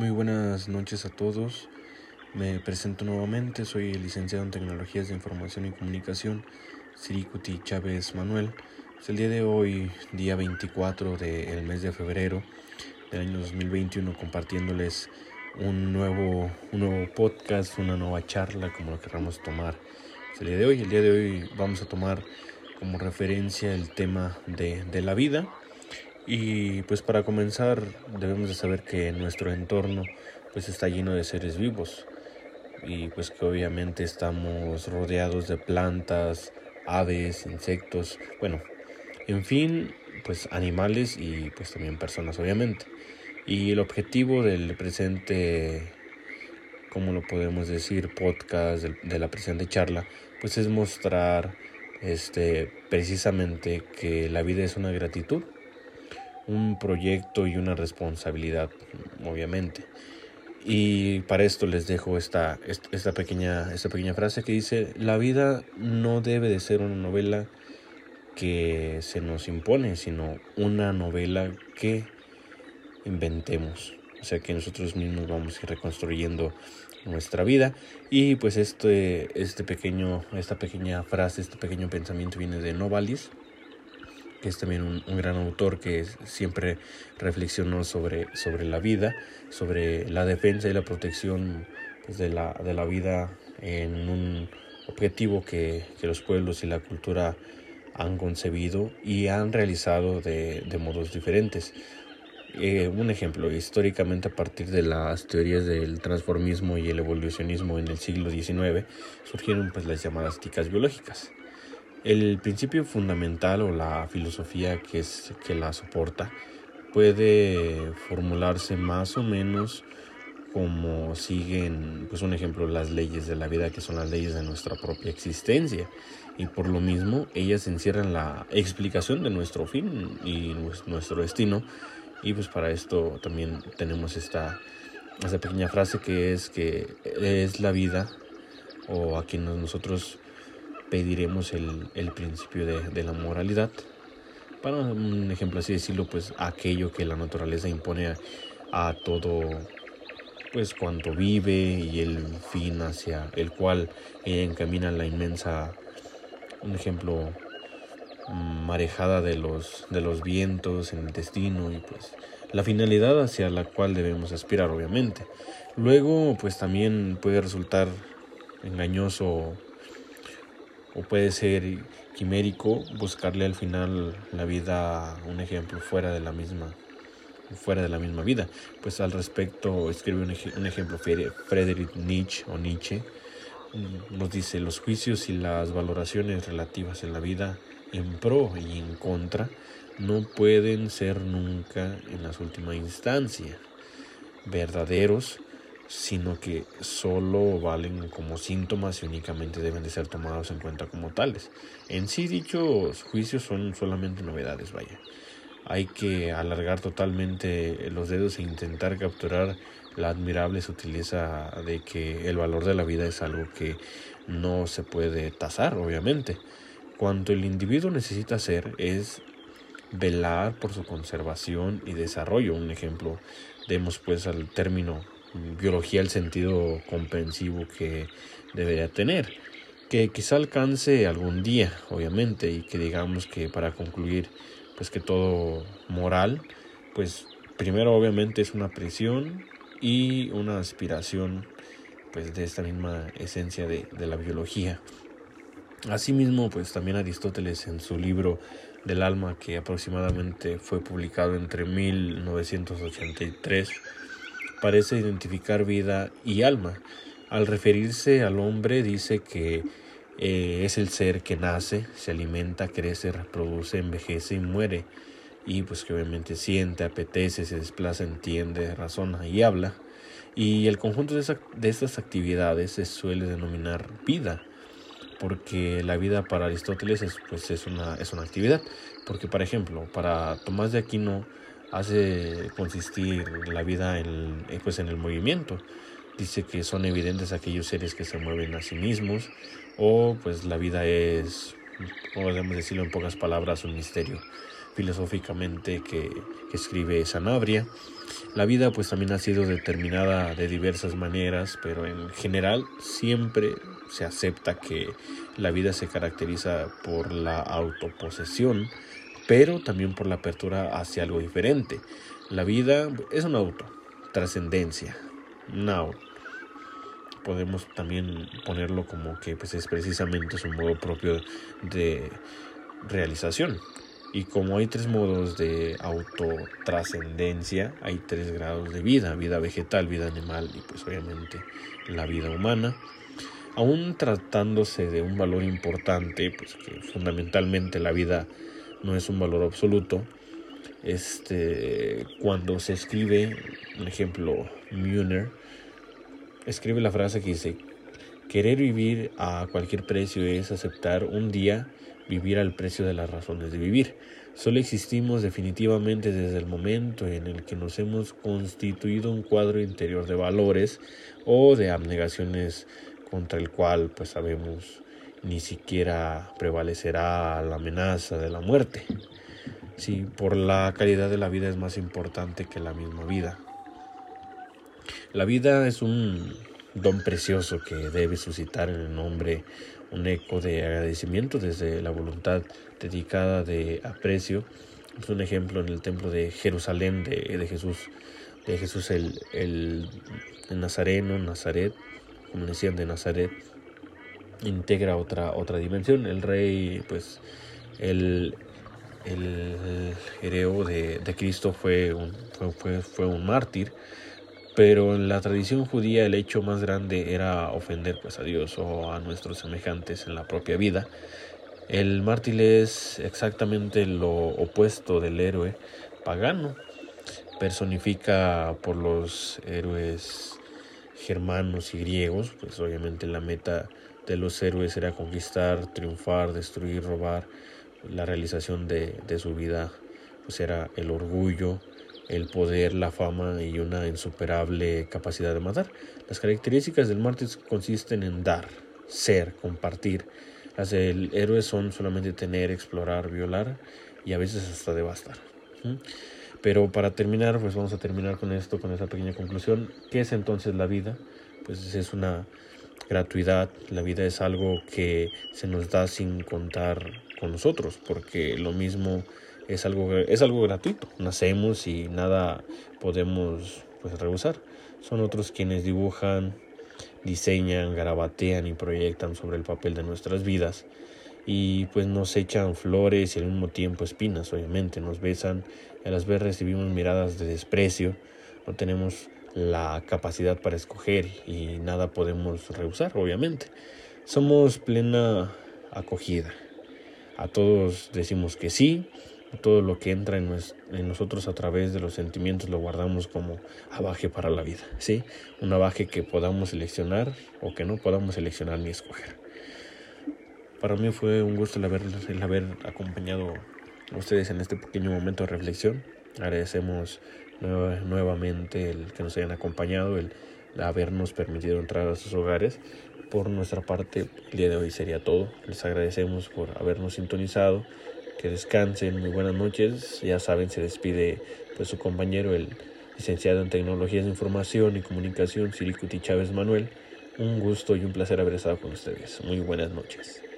Muy buenas noches a todos. Me presento nuevamente, soy el licenciado en Tecnologías de Información y Comunicación, Siricuti Chávez Manuel. Es el día de hoy, día 24 del mes de febrero del año 2021, compartiéndoles un nuevo, un nuevo podcast, una nueva charla, como lo queramos tomar. Es el día de hoy, el día de hoy vamos a tomar como referencia el tema de, de la vida y pues para comenzar debemos de saber que nuestro entorno pues está lleno de seres vivos. Y pues que obviamente estamos rodeados de plantas, aves, insectos, bueno, en fin, pues animales y pues también personas obviamente. Y el objetivo del presente, como lo podemos decir, podcast, de, la presente charla, pues es mostrar este precisamente que la vida es una gratitud un proyecto y una responsabilidad, obviamente. Y para esto les dejo esta, esta, pequeña, esta pequeña frase que dice, la vida no debe de ser una novela que se nos impone, sino una novela que inventemos. O sea que nosotros mismos vamos a ir reconstruyendo nuestra vida. Y pues este, este pequeño, esta pequeña frase, este pequeño pensamiento viene de Novalis que es también un, gran autor que siempre reflexionó sobre, sobre la vida, sobre la defensa y la protección pues, de, la, de la vida en un objetivo que, que, los pueblos y la cultura han concebido y han realizado de, modos diferentes. Eh, un ejemplo, históricamente a partir de las teorías del transformismo y el evolucionismo en el siglo XIX surgieron pues las llamadas éticas biológicas el principio fundamental o la filosofía que, es, que la soporta puede formularse más o menos como siguen, pues un ejemplo, las leyes de la vida, que son las leyes de nuestra propia existencia. Y por lo mismo, ellas encierran la explicación de nuestro fin y nuestro destino. Y pues para esto también tenemos esta, esta pequeña frase que es que es la vida o a quien nosotros pediremos el, el principio de, de, la moralidad. Para un ejemplo así decirlo, pues aquello que la naturaleza impone a, a todo, pues cuanto vive y el fin hacia el cual encamina la inmensa, un ejemplo, marejada de los, de los vientos en el destino y pues la finalidad hacia la cual debemos aspirar obviamente. Luego pues también puede resultar engañoso o puede ser quimérico buscarle al final la vida un ejemplo fuera de la misma fuera de la misma vida. Pues al respecto escribe un, ejemplo Friedrich Nietzsche o Nietzsche mm, nos dice los juicios y las valoraciones relativas en la vida en pro y en contra no pueden ser nunca en las última instancia. Verdaderos sino que solo valen como síntomas y únicamente deben de ser tomados en cuenta como tales. En sí dichos juicios son solamente novedades, vaya. Hay que alargar totalmente los dedos e intentar capturar la admirable sutileza de que el valor de la vida es algo que no se puede tasar, obviamente. Cuanto el individuo necesita hacer es velar por su conservación y desarrollo. Un ejemplo, demos pues al término biología el sentido comprensivo que debería tener, que quizá alcance algún día, obviamente, y que digamos que para concluir, pues que todo moral, pues primero obviamente es una presión y una aspiración pues de esta misma esencia de, de la biología. Asimismo, pues también Aristóteles en su libro del alma, que aproximadamente fue publicado entre 1983 parece identificar vida y alma. Al referirse al hombre dice que eh, es el ser que nace, se alimenta, crece, reproduce, envejece y muere. Y pues que obviamente siente, apetece, se desplaza, entiende, razona y habla. Y el conjunto de, de estas actividades se suele denominar vida porque la vida para Aristóteles es, pues, es, una, es una actividad. Porque, por ejemplo, para Tomás de Aquino hace consistir la vida en, eh, pues en el movimiento. Dice que son evidentes aquellos seres que se mueven a sí mismos o pues la vida es podemos decirlo en pocas palabras, un misterio filosóficamente que, que escribe Sanabria. La vida pues también ha sido determinada de diversas maneras, pero en general siempre se acepta que la vida se caracteriza por la autoposesión, pero también por la apertura hacia algo diferente. La vida es un auto, trascendencia, now. Podemos también ponerlo como que pues es precisamente su modo propio de realización. Y como hay tres modos de autotrascendencia, hay tres grados de vida, vida vegetal, vida animal y pues obviamente la vida humana. Aún tratándose de un valor importante, pues que fundamentalmente la vida no es un valor absoluto, este, cuando se escribe, un ejemplo, Muner, escribe la frase que dice, querer vivir a cualquier precio es aceptar un día vivir al precio de las razones de vivir. Solo existimos definitivamente desde el momento en el que nos hemos constituido un cuadro interior de valores o de abnegaciones contra el cual pues sabemos ni siquiera prevalecerá la amenaza de la muerte. Por la calidad de la vida es más importante que la misma vida. La vida es un don precioso que debe suscitar en el hombre un eco de agradecimiento desde la voluntad dedicada de aprecio. Es un ejemplo en el templo de Jerusalén de, de Jesús, de Jesús el, el, el, Nazareno, Nazaret, como decían de Nazaret, integra otra, otra dimensión. El rey, pues, el, el hereo de, de Cristo fue un, fue, fue, fue un mártir pero en la tradición judía el hecho más grande era ofender pues, a Dios o a nuestros semejantes en la propia vida. El mártir es exactamente lo opuesto del héroe pagano. Personifica por los héroes germanos y griegos, pues obviamente la meta de los héroes era conquistar, triunfar, destruir, robar. La realización de, de su vida pues era el orgullo, el poder, la fama y una insuperable capacidad de matar. Las características del mártir consisten en dar, ser, compartir. Las del héroe son solamente tener, explorar, violar y a veces hasta devastar. Pero para terminar, pues vamos a terminar con esto, con esta pequeña conclusión. ¿Qué es entonces la vida? Pues es una gratuidad. La vida es algo que se nos da sin contar con nosotros, porque lo mismo es algo, es algo gratuito. Nacemos y nada podemos pues, rehusar. Son otros quienes dibujan, diseñan, garabatean y proyectan sobre el papel de nuestras vidas. Y pues nos echan flores y al mismo tiempo espinas, obviamente. Nos besan y a las veces recibimos miradas de desprecio. No tenemos la capacidad para escoger y nada podemos rehusar, obviamente. Somos plena acogida. A todos decimos que sí, todo lo que entra en, nosotros a través de los sentimientos lo guardamos como abaje para la vida, ¿sí? Un abaje que podamos seleccionar o que no podamos seleccionar ni escoger. Para mí fue un gusto el haber, el haber acompañado a ustedes en este pequeño momento de reflexión. Agradecemos nuevamente el que nos hayan acompañado, el habernos permitido entrar a sus hogares. Por nuestra parte, el día de hoy sería todo. Les agradecemos por habernos sintonizado que descansen, muy buenas noches. Ya saben, se despide pues su compañero, el licenciado en Tecnologías de Información y Comunicación, Siricuti Chávez Manuel. Un gusto y un placer haber estado con ustedes. Muy buenas noches.